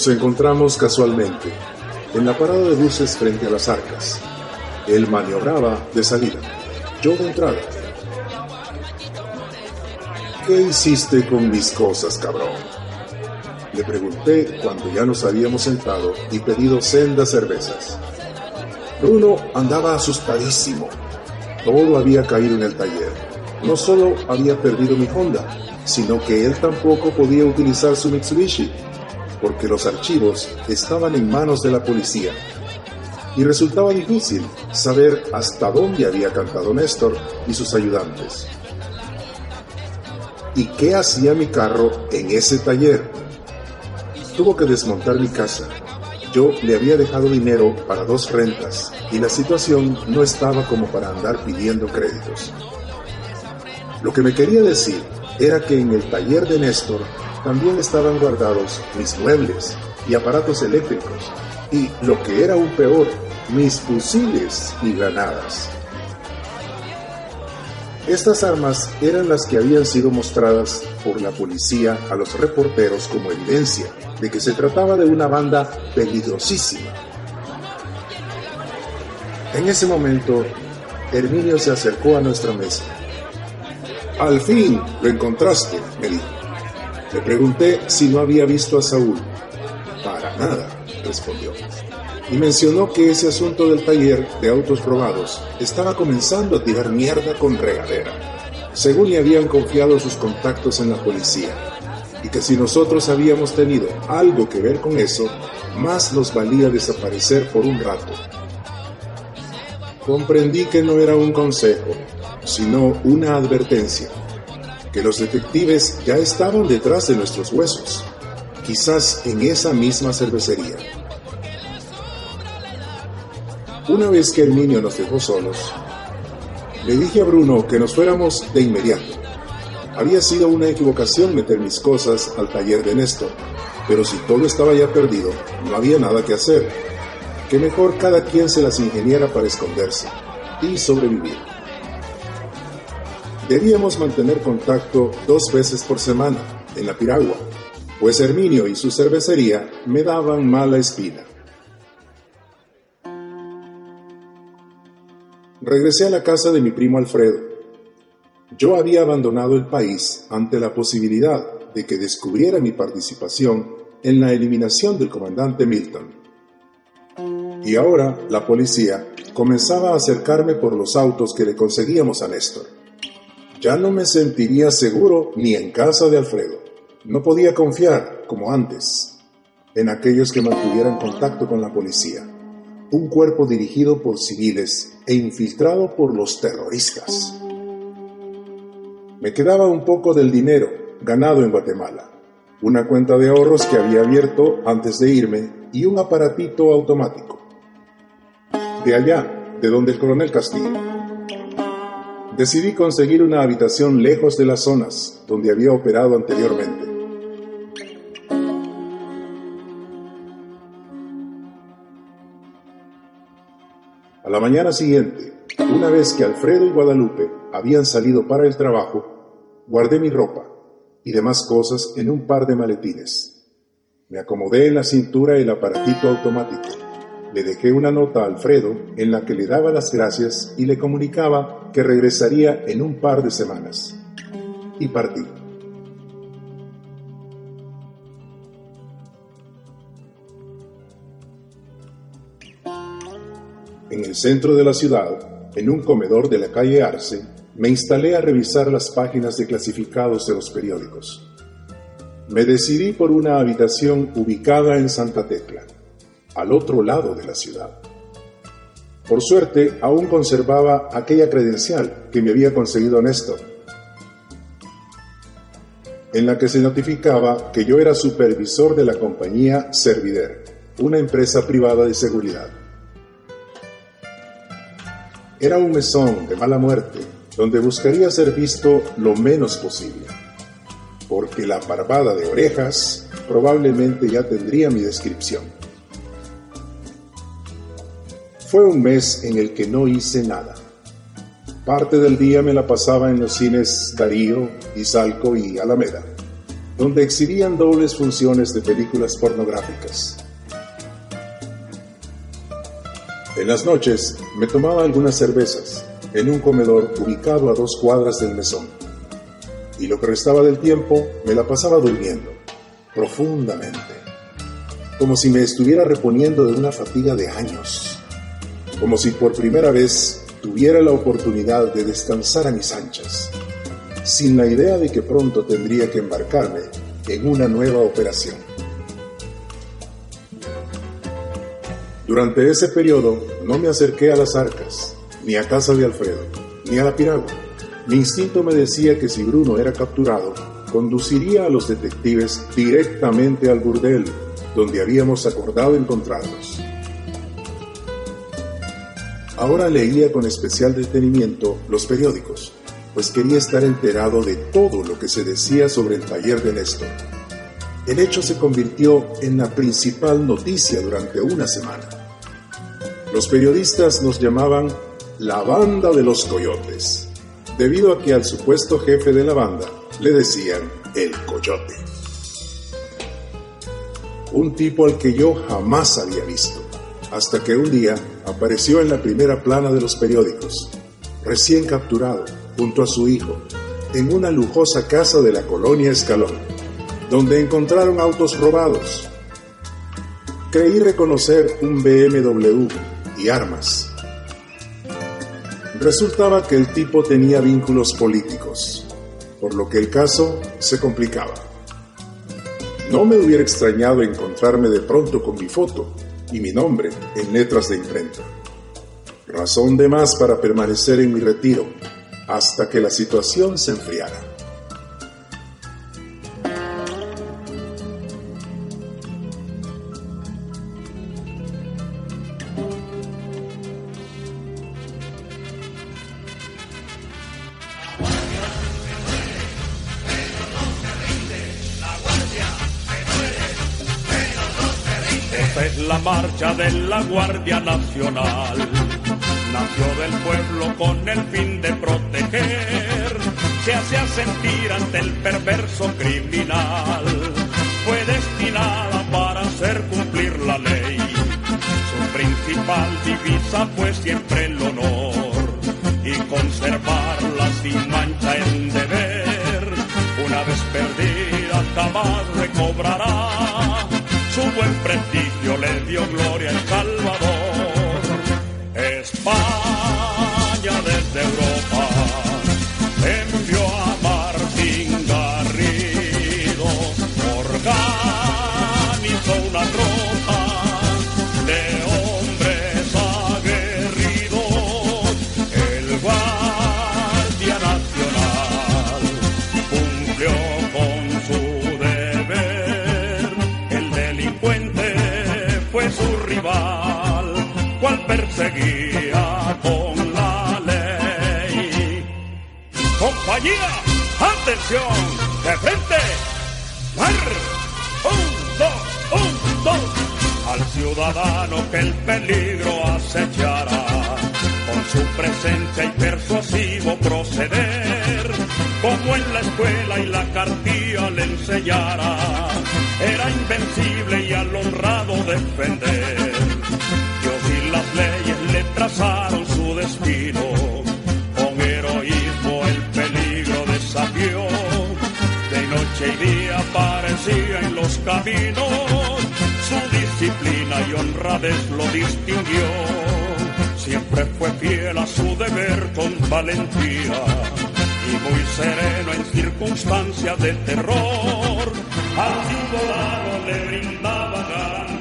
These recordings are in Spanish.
Nos encontramos casualmente en la parada de buses frente a las arcas. Él maniobraba de salida, yo de entrada. ¿Qué hiciste con mis cosas, cabrón? Le pregunté cuando ya nos habíamos sentado y pedido sendas cervezas. Bruno andaba asustadísimo. Todo había caído en el taller. No solo había perdido mi Honda, sino que él tampoco podía utilizar su Mitsubishi porque los archivos estaban en manos de la policía y resultaba difícil saber hasta dónde había cantado Néstor y sus ayudantes. ¿Y qué hacía mi carro en ese taller? Tuvo que desmontar mi casa. Yo le había dejado dinero para dos rentas y la situación no estaba como para andar pidiendo créditos. Lo que me quería decir era que en el taller de Néstor también estaban guardados mis muebles y aparatos eléctricos y, lo que era aún peor, mis fusiles y granadas. Estas armas eran las que habían sido mostradas por la policía a los reporteros como evidencia de que se trataba de una banda peligrosísima. En ese momento, Herminio se acercó a nuestra mesa. Al fin lo encontraste, me dijo. Le pregunté si no había visto a Saúl. Para nada, respondió. Y mencionó que ese asunto del taller de autos probados estaba comenzando a tirar mierda con regadera, según le habían confiado sus contactos en la policía, y que si nosotros habíamos tenido algo que ver con eso, más nos valía desaparecer por un rato. Comprendí que no era un consejo, sino una advertencia que los detectives ya estaban detrás de nuestros huesos, quizás en esa misma cervecería. Una vez que el niño nos dejó solos, le dije a Bruno que nos fuéramos de inmediato. Había sido una equivocación meter mis cosas al taller de Néstor, pero si todo estaba ya perdido, no había nada que hacer. Que mejor cada quien se las ingeniera para esconderse y sobrevivir. Debíamos mantener contacto dos veces por semana en la piragua, pues Herminio y su cervecería me daban mala espina. Regresé a la casa de mi primo Alfredo. Yo había abandonado el país ante la posibilidad de que descubriera mi participación en la eliminación del comandante Milton. Y ahora la policía comenzaba a acercarme por los autos que le conseguíamos a Néstor. Ya no me sentiría seguro ni en casa de Alfredo. No podía confiar, como antes, en aquellos que mantuvieran contacto con la policía. Un cuerpo dirigido por civiles e infiltrado por los terroristas. Me quedaba un poco del dinero ganado en Guatemala, una cuenta de ahorros que había abierto antes de irme y un aparatito automático. De allá, de donde el coronel Castillo decidí conseguir una habitación lejos de las zonas donde había operado anteriormente. A la mañana siguiente, una vez que Alfredo y Guadalupe habían salido para el trabajo, guardé mi ropa y demás cosas en un par de maletines. Me acomodé en la cintura el aparatito automático le dejé una nota a Alfredo en la que le daba las gracias y le comunicaba que regresaría en un par de semanas. Y partí. En el centro de la ciudad, en un comedor de la calle Arce, me instalé a revisar las páginas de clasificados de los periódicos. Me decidí por una habitación ubicada en Santa Tecla, al otro lado de la ciudad. Por suerte, aún conservaba aquella credencial que me había conseguido Néstor, en la que se notificaba que yo era supervisor de la compañía Servider, una empresa privada de seguridad. Era un mesón de mala muerte, donde buscaría ser visto lo menos posible, porque la barbada de orejas probablemente ya tendría mi descripción. Fue un mes en el que no hice nada. Parte del día me la pasaba en los cines Darío, Izalco y Alameda, donde exhibían dobles funciones de películas pornográficas. En las noches me tomaba algunas cervezas en un comedor ubicado a dos cuadras del mesón. Y lo que restaba del tiempo me la pasaba durmiendo, profundamente, como si me estuviera reponiendo de una fatiga de años, como si por primera vez tuviera la oportunidad de descansar a mis anchas, sin la idea de que pronto tendría que embarcarme en una nueva operación. Durante ese periodo no me acerqué a las arcas, ni a casa de Alfredo, ni a la piragua. Mi instinto me decía que si Bruno era capturado, conduciría a los detectives directamente al burdel, donde habíamos acordado encontrarnos. Ahora leía con especial detenimiento los periódicos, pues quería estar enterado de todo lo que se decía sobre el taller de Néstor. El hecho se convirtió en la principal noticia durante una semana. Los periodistas nos llamaban la banda de los coyotes, debido a que al supuesto jefe de la banda le decían el coyote. Un tipo al que yo jamás había visto, hasta que un día apareció en la primera plana de los periódicos, recién capturado, junto a su hijo, en una lujosa casa de la colonia Escalón, donde encontraron autos robados. Creí reconocer un BMW y armas. Resultaba que el tipo tenía vínculos políticos, por lo que el caso se complicaba. No me hubiera extrañado encontrarme de pronto con mi foto y mi nombre en letras de imprenta. Razón de más para permanecer en mi retiro hasta que la situación se enfriara. Guardia Nacional. Nació del pueblo con el fin de proteger, se hacía sentir ante el perverso criminal. Fue destinada para hacer cumplir la ley. Su principal divisa fue siempre el honor y conservarla sin mancha en deber. Una vez perdida jamás recobrará su buen prestigio le dio gloria seguía con la ley. Compañía, atención, de frente, un, dos, un, dos, al ciudadano que el peligro acechara, Con su presencia y persuasivo proceder, como en la escuela y la cartilla le enseñara, era invencible y al honrado defender. Noche y día aparecía en los caminos. Su disciplina y honradez lo distinguió. Siempre fue fiel a su deber con valentía y muy sereno en circunstancias de terror. Al ciudadano le brindaba garantía.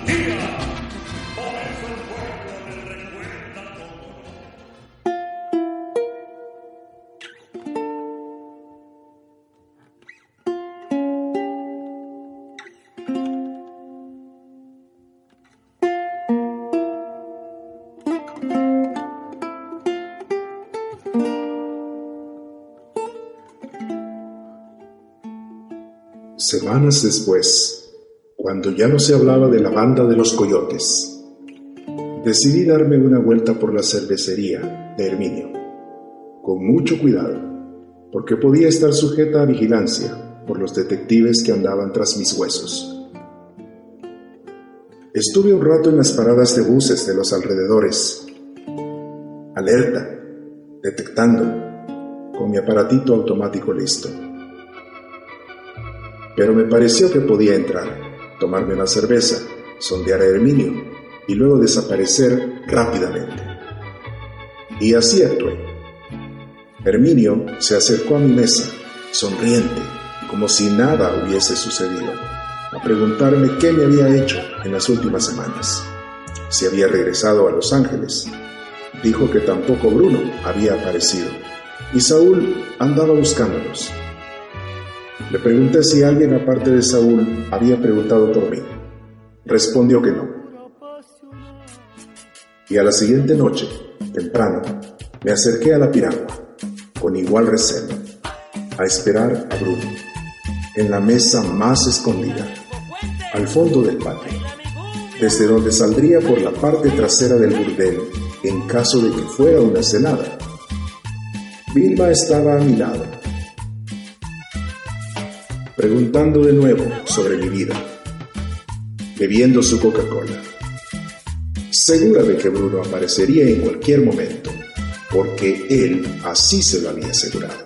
Semanas después, cuando ya no se hablaba de la banda de los coyotes, decidí darme una vuelta por la cervecería de Herminio, con mucho cuidado, porque podía estar sujeta a vigilancia por los detectives que andaban tras mis huesos. Estuve un rato en las paradas de buses de los alrededores, alerta, detectando, con mi aparatito automático listo pero me pareció que podía entrar, tomarme una cerveza, sondear a Herminio y luego desaparecer rápidamente. Y así actué. Herminio se acercó a mi mesa, sonriente, como si nada hubiese sucedido, a preguntarme qué me había hecho en las últimas semanas, si había regresado a Los Ángeles. Dijo que tampoco Bruno había aparecido y Saúl andaba buscándolos. Le pregunté si alguien aparte de Saúl había preguntado por mí. Respondió que no. Y a la siguiente noche, temprano, me acerqué a la piragua, con igual recelo, a esperar a Bruno, en la mesa más escondida, al fondo del patio, desde donde saldría por la parte trasera del burdel en caso de que fuera una cenada. Vilma estaba a mi lado preguntando de nuevo sobre mi vida, bebiendo su Coca-Cola, segura de que Bruno aparecería en cualquier momento, porque él así se lo había asegurado.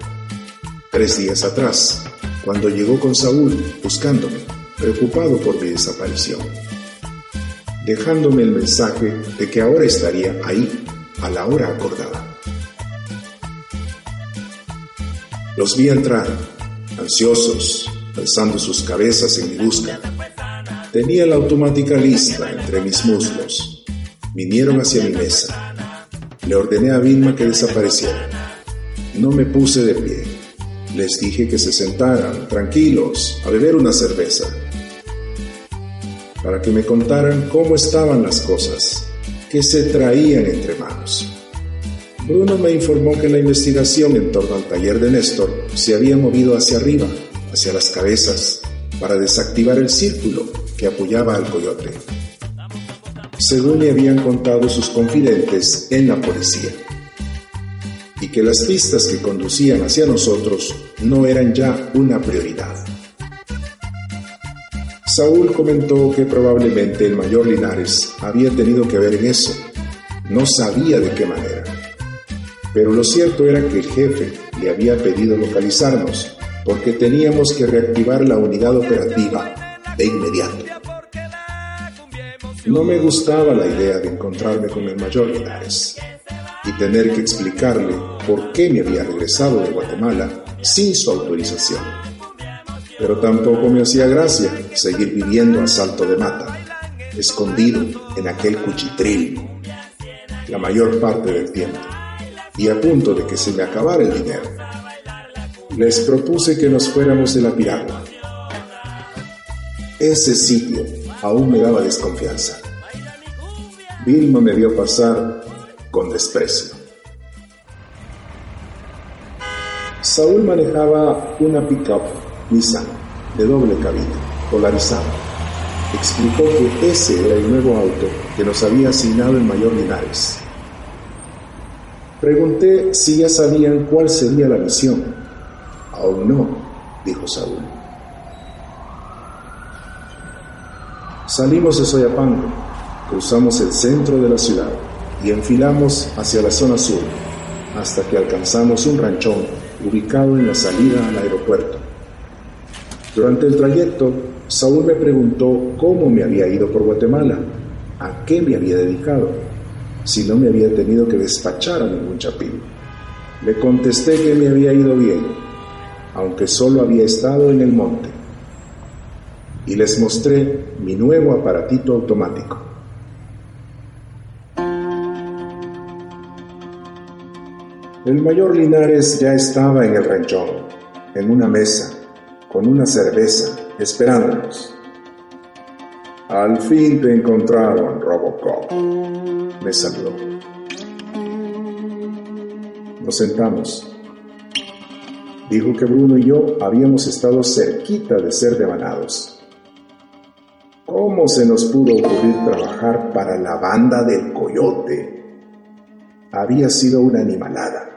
Tres días atrás, cuando llegó con Saúl buscándome, preocupado por mi desaparición, dejándome el mensaje de que ahora estaría ahí a la hora acordada. Los vi entrar, ansiosos, alzando sus cabezas en mi busca. Tenía la automática lista entre mis muslos. Vinieron hacia mi mesa. Le ordené a Vilma que desapareciera. No me puse de pie. Les dije que se sentaran, tranquilos, a beber una cerveza, para que me contaran cómo estaban las cosas, qué se traían entre manos. Bruno me informó que la investigación en torno al taller de Néstor se había movido hacia arriba, hacia las cabezas, para desactivar el círculo que apoyaba al coyote. Según le habían contado sus confidentes en la policía, y que las pistas que conducían hacia nosotros no eran ya una prioridad. Saúl comentó que probablemente el mayor Linares había tenido que ver en eso. No sabía de qué manera. Pero lo cierto era que el jefe le había pedido localizarnos porque teníamos que reactivar la unidad operativa de inmediato. No me gustaba la idea de encontrarme con el mayor Linares y tener que explicarle por qué me había regresado de Guatemala sin su autorización. Pero tampoco me hacía gracia seguir viviendo a salto de mata, escondido en aquel cuchitril la mayor parte del tiempo y a punto de que se me acabara el dinero. Les propuse que nos fuéramos de la piragua. Ese sitio aún me daba desconfianza. Vilma me vio pasar con desprecio. Saúl manejaba una pickup Nissan de doble cabina, polarizada. Explicó que ese era el nuevo auto que nos había asignado el mayor Linares. Pregunté si ya sabían cuál sería la misión. Aún no, dijo Saúl. Salimos de Soyapango, cruzamos el centro de la ciudad y enfilamos hacia la zona sur hasta que alcanzamos un ranchón ubicado en la salida al aeropuerto. Durante el trayecto, Saúl me preguntó cómo me había ido por Guatemala, a qué me había dedicado, si no me había tenido que despachar a ningún chapín. Le contesté que me había ido bien, aunque solo había estado en el monte, y les mostré mi nuevo aparatito automático. El mayor Linares ya estaba en el ranchón, en una mesa, con una cerveza, esperándonos. Al fin te encontraron, Robocop, me saludó. Nos sentamos. Dijo que Bruno y yo habíamos estado cerquita de ser devanados. ¿Cómo se nos pudo ocurrir trabajar para la banda del coyote? Había sido una animalada.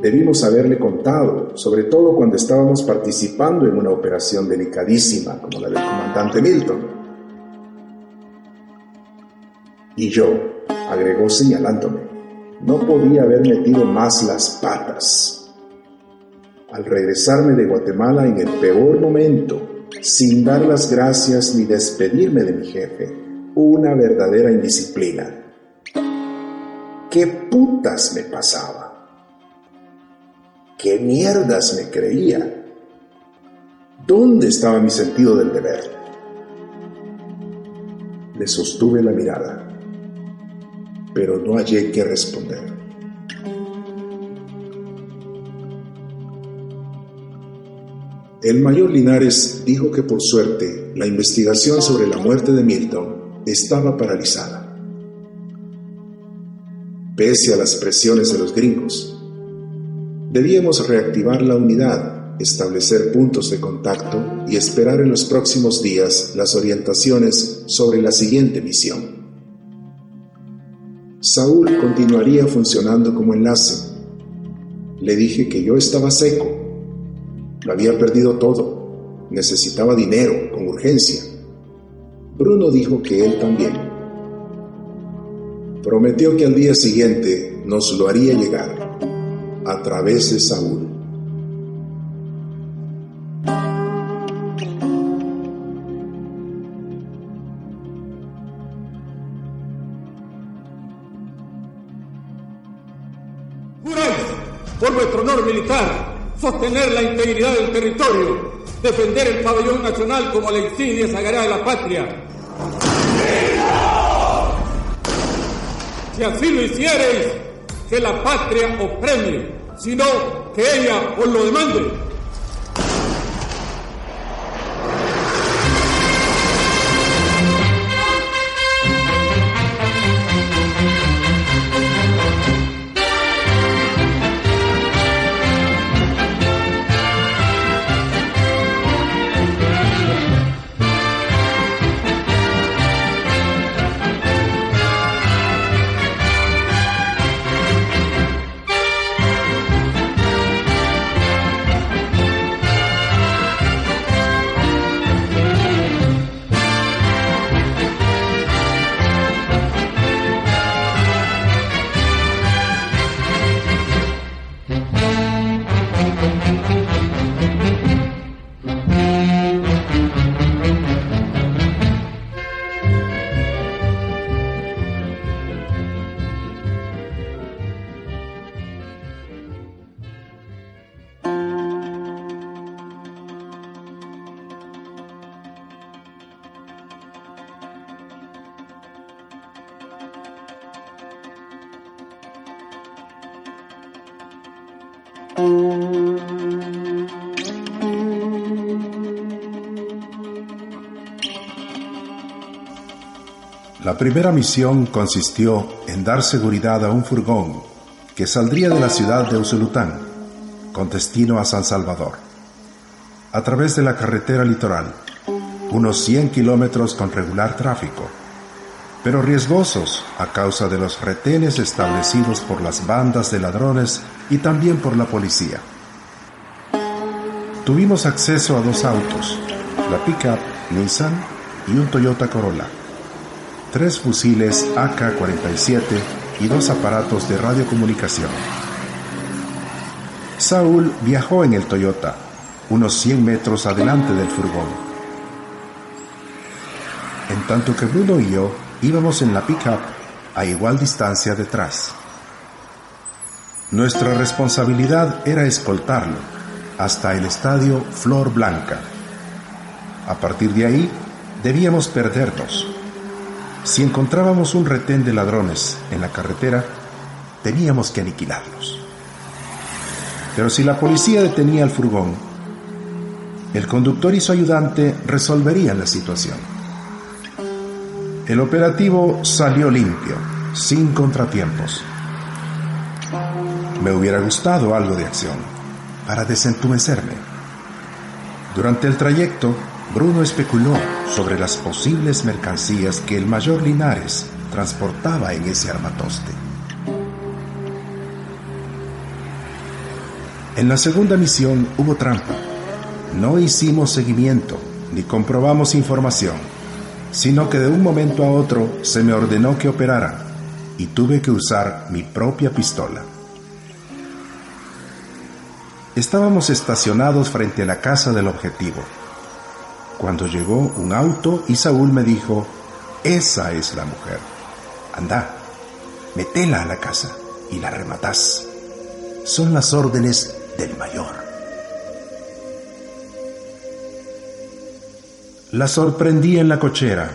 Debimos haberle contado, sobre todo cuando estábamos participando en una operación delicadísima como la del comandante Milton. Y yo, agregó señalándome, no podía haber metido más las patas. Al regresarme de Guatemala en el peor momento, sin dar las gracias ni despedirme de mi jefe, una verdadera indisciplina. ¿Qué putas me pasaba? ¿Qué mierdas me creía? ¿Dónde estaba mi sentido del deber? Le sostuve la mirada, pero no hallé qué responder. El mayor Linares dijo que por suerte la investigación sobre la muerte de Milton estaba paralizada. Pese a las presiones de los gringos, Debíamos reactivar la unidad, establecer puntos de contacto y esperar en los próximos días las orientaciones sobre la siguiente misión. Saúl continuaría funcionando como enlace. Le dije que yo estaba seco. Lo había perdido todo. Necesitaba dinero con urgencia. Bruno dijo que él también. Prometió que al día siguiente nos lo haría llegar a través de Saúl. Por vuestro honor militar sostener la integridad del territorio, defender el pabellón nacional como la insignia sagrada de la patria. Si así lo hiciereis, que la patria os premie sino que ella os lo demande. La primera misión consistió en dar seguridad a un furgón que saldría de la ciudad de Usulután con destino a San Salvador, a través de la carretera litoral, unos 100 kilómetros con regular tráfico, pero riesgosos a causa de los retenes establecidos por las bandas de ladrones y también por la policía. Tuvimos acceso a dos autos, la pickup Nissan y un Toyota Corolla, tres fusiles AK-47 y dos aparatos de radiocomunicación. Saúl viajó en el Toyota, unos 100 metros adelante del furgón. En tanto que Bruno y yo íbamos en la pickup a igual distancia detrás. Nuestra responsabilidad era escoltarlo hasta el estadio Flor Blanca. A partir de ahí, debíamos perdernos. Si encontrábamos un retén de ladrones en la carretera, teníamos que aniquilarlos. Pero si la policía detenía el furgón, el conductor y su ayudante resolverían la situación. El operativo salió limpio, sin contratiempos. Me hubiera gustado algo de acción para desentumecerme. Durante el trayecto, Bruno especuló sobre las posibles mercancías que el mayor Linares transportaba en ese armatoste. En la segunda misión hubo trampa. No hicimos seguimiento ni comprobamos información, sino que de un momento a otro se me ordenó que operara y tuve que usar mi propia pistola. Estábamos estacionados frente a la casa del objetivo. Cuando llegó un auto y Saúl me dijo, esa es la mujer. Anda, metela a la casa y la rematás. Son las órdenes del mayor. La sorprendí en la cochera.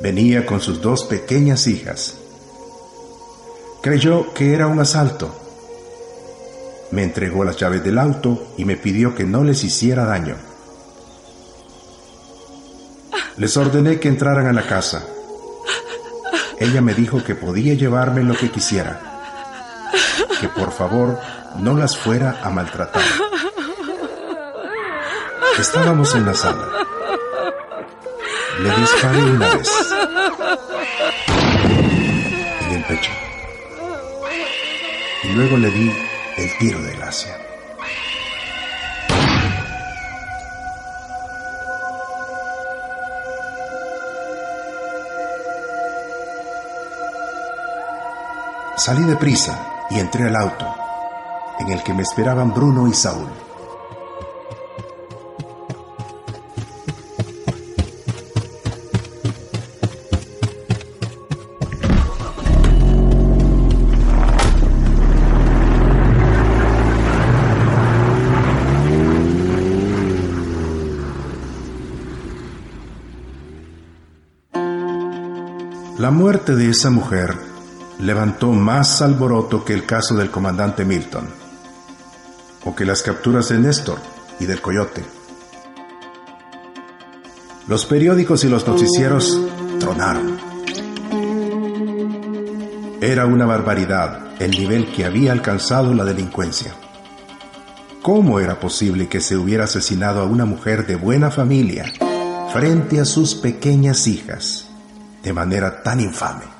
Venía con sus dos pequeñas hijas. Creyó que era un asalto. Me entregó las llaves del auto y me pidió que no les hiciera daño. Les ordené que entraran a la casa. Ella me dijo que podía llevarme lo que quisiera, que por favor no las fuera a maltratar. Estábamos en la sala. Le disparé una vez en el pecho y luego le di el tiro de gracia. Salí deprisa y entré al auto, en el que me esperaban Bruno y Saúl. La muerte de esa mujer levantó más alboroto que el caso del comandante Milton, o que las capturas de Néstor y del Coyote. Los periódicos y los noticieros tronaron. Era una barbaridad el nivel que había alcanzado la delincuencia. ¿Cómo era posible que se hubiera asesinado a una mujer de buena familia frente a sus pequeñas hijas de manera tan infame?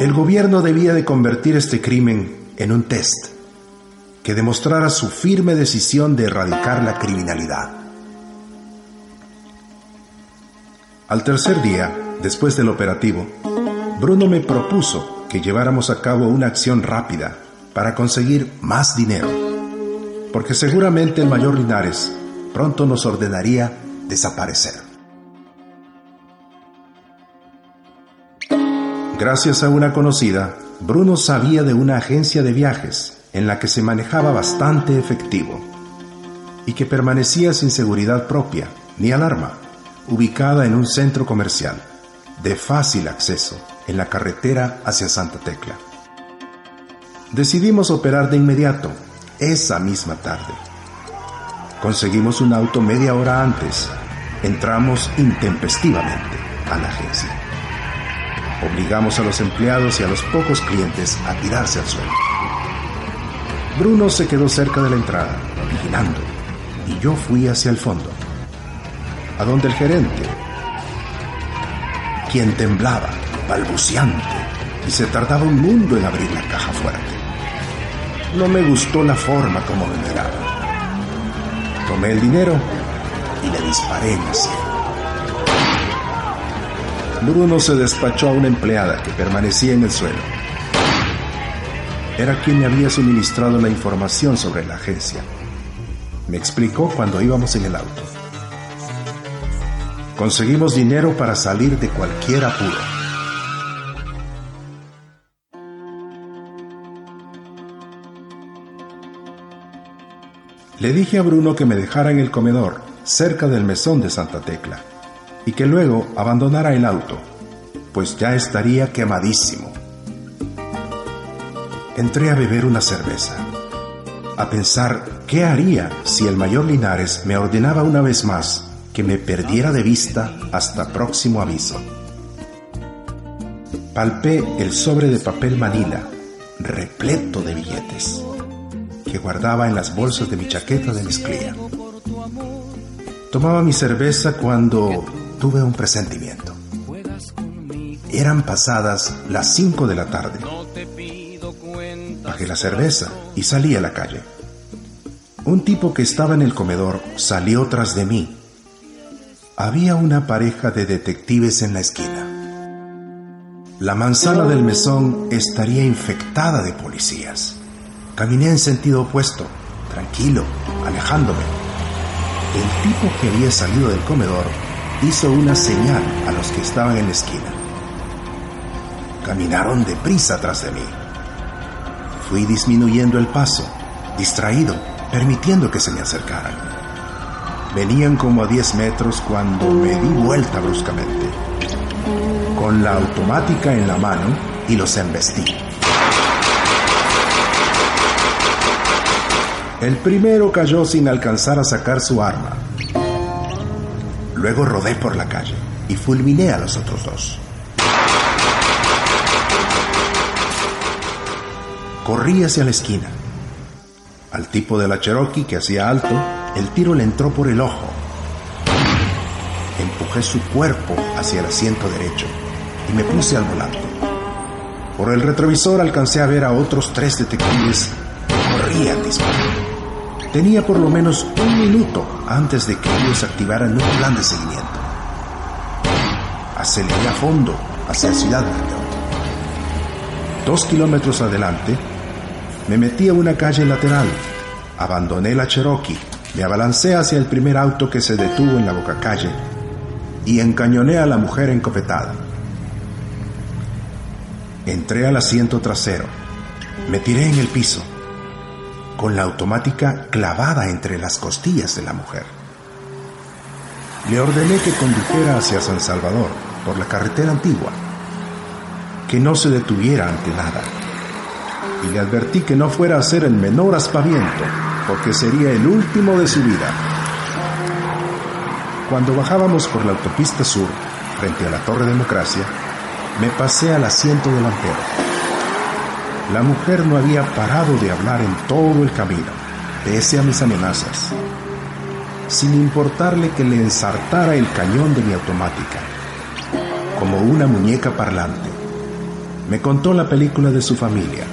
El gobierno debía de convertir este crimen en un test que demostrara su firme decisión de erradicar la criminalidad. Al tercer día, después del operativo, Bruno me propuso que lleváramos a cabo una acción rápida para conseguir más dinero, porque seguramente el mayor Linares pronto nos ordenaría desaparecer. Gracias a una conocida, Bruno sabía de una agencia de viajes en la que se manejaba bastante efectivo y que permanecía sin seguridad propia ni alarma, ubicada en un centro comercial de fácil acceso en la carretera hacia Santa Tecla. Decidimos operar de inmediato, esa misma tarde. Conseguimos un auto media hora antes. Entramos intempestivamente a la agencia. Obligamos a los empleados y a los pocos clientes a tirarse al suelo. Bruno se quedó cerca de la entrada, vigilando, y yo fui hacia el fondo, a donde el gerente, quien temblaba, balbuceante, y se tardaba un mundo en abrir la caja fuerte. No me gustó la forma como me miraba. Tomé el dinero y le disparé en la sien. Bruno se despachó a una empleada que permanecía en el suelo. Era quien me había suministrado la información sobre la agencia. Me explicó cuando íbamos en el auto. Conseguimos dinero para salir de cualquier apuro. Le dije a Bruno que me dejara en el comedor, cerca del mesón de Santa Tecla, y que luego abandonara el auto, pues ya estaría quemadísimo. Entré a beber una cerveza, a pensar qué haría si el mayor Linares me ordenaba una vez más que me perdiera de vista hasta próximo aviso. Palpé el sobre de papel manila, repleto de billetes que guardaba en las bolsas de mi chaqueta de mezclilla. Tomaba mi cerveza cuando tuve un presentimiento. Eran pasadas las 5 de la tarde. Bajé la cerveza y salí a la calle. Un tipo que estaba en el comedor salió tras de mí. Había una pareja de detectives en la esquina. La manzana del mesón estaría infectada de policías. Caminé en sentido opuesto, tranquilo, alejándome. El tipo que había salido del comedor hizo una señal a los que estaban en la esquina. Caminaron deprisa tras de mí. Fui disminuyendo el paso, distraído, permitiendo que se me acercaran. Venían como a 10 metros cuando me di vuelta bruscamente, con la automática en la mano y los embestí. El primero cayó sin alcanzar a sacar su arma. Luego rodé por la calle y fulminé a los otros dos. Corrí hacia la esquina. Al tipo de la Cherokee que hacía alto, el tiro le entró por el ojo. Empujé su cuerpo hacia el asiento derecho y me puse al volante. Por el retrovisor alcancé a ver a otros tres detectives que corrían disparando. Tenía por lo menos minuto antes de que ellos activaran un plan de seguimiento. Aceleré a fondo hacia Ciudad Mayor. Dos kilómetros adelante, me metí a una calle lateral, abandoné la Cherokee, me abalancé hacia el primer auto que se detuvo en la boca calle y encañoné a la mujer encofetada. Entré al asiento trasero, me tiré en el piso con la automática clavada entre las costillas de la mujer. Le ordené que condujera hacia San Salvador por la carretera antigua, que no se detuviera ante nada, y le advertí que no fuera a hacer el menor aspaviento, porque sería el último de su vida. Cuando bajábamos por la autopista sur, frente a la Torre Democracia, me pasé al asiento delantero la mujer no había parado de hablar en todo el camino, pese a mis amenazas, sin importarle que le ensartara el cañón de mi automática, como una muñeca parlante. Me contó la película de su familia,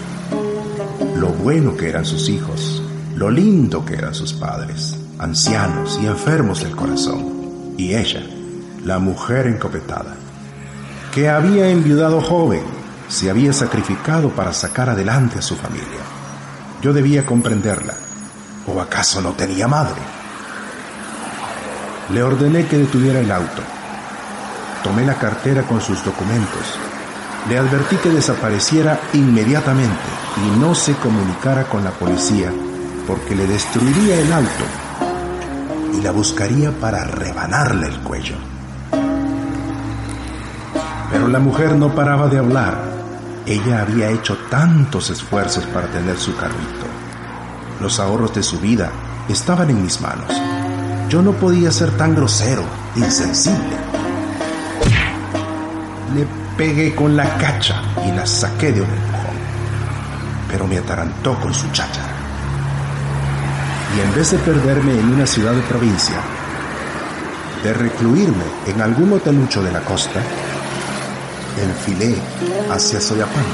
lo bueno que eran sus hijos, lo lindo que eran sus padres, ancianos y enfermos del corazón, y ella, la mujer encopetada, que había enviudado joven se había sacrificado para sacar adelante a su familia. Yo debía comprenderla. ¿O acaso no tenía madre? Le ordené que detuviera el auto. Tomé la cartera con sus documentos. Le advertí que desapareciera inmediatamente y no se comunicara con la policía porque le destruiría el auto y la buscaría para rebanarle el cuello. Pero la mujer no paraba de hablar ella había hecho tantos esfuerzos para tener su carrito. Los ahorros de su vida estaban en mis manos. Yo no podía ser tan grosero, insensible. Le pegué con la cacha y la saqué de un empujón, pero me atarantó con su cháchara. Y en vez de perderme en una ciudad de provincia, de recluirme en algún hotelucho de la costa, enfilé hacia Soyapán.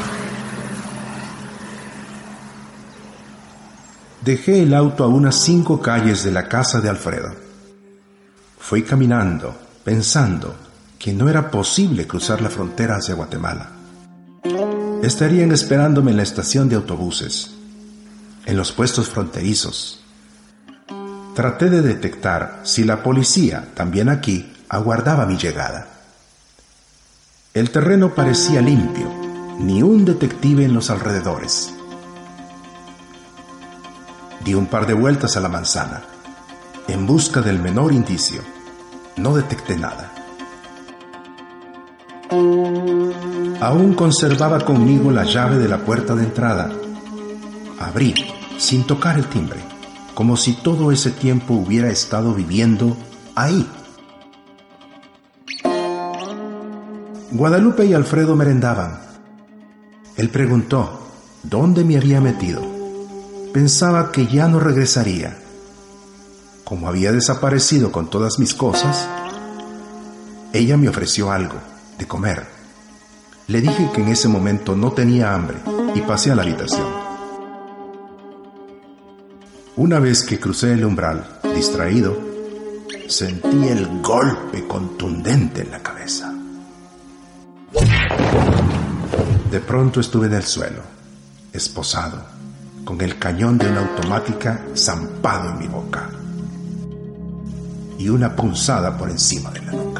Dejé el auto a unas cinco calles de la casa de Alfredo. Fui caminando, pensando que no era posible cruzar la frontera hacia Guatemala. Estarían esperándome en la estación de autobuses, en los puestos fronterizos. Traté de detectar si la policía, también aquí, aguardaba mi llegada. El terreno parecía limpio, ni un detective en los alrededores. Di un par de vueltas a la manzana, en busca del menor indicio. No detecté nada. Aún conservaba conmigo la llave de la puerta de entrada. Abrí, sin tocar el timbre, como si todo ese tiempo hubiera estado viviendo ahí. Guadalupe y Alfredo merendaban. Él preguntó dónde me había metido. Pensaba que ya no regresaría. Como había desaparecido con todas mis cosas, ella me ofreció algo de comer. Le dije que en ese momento no tenía hambre y pasé a la habitación. Una vez que crucé el umbral, distraído, sentí el golpe contundente en la cabeza. De pronto estuve en el suelo, esposado, con el cañón de una automática zampado en mi boca y una punzada por encima de la nuca.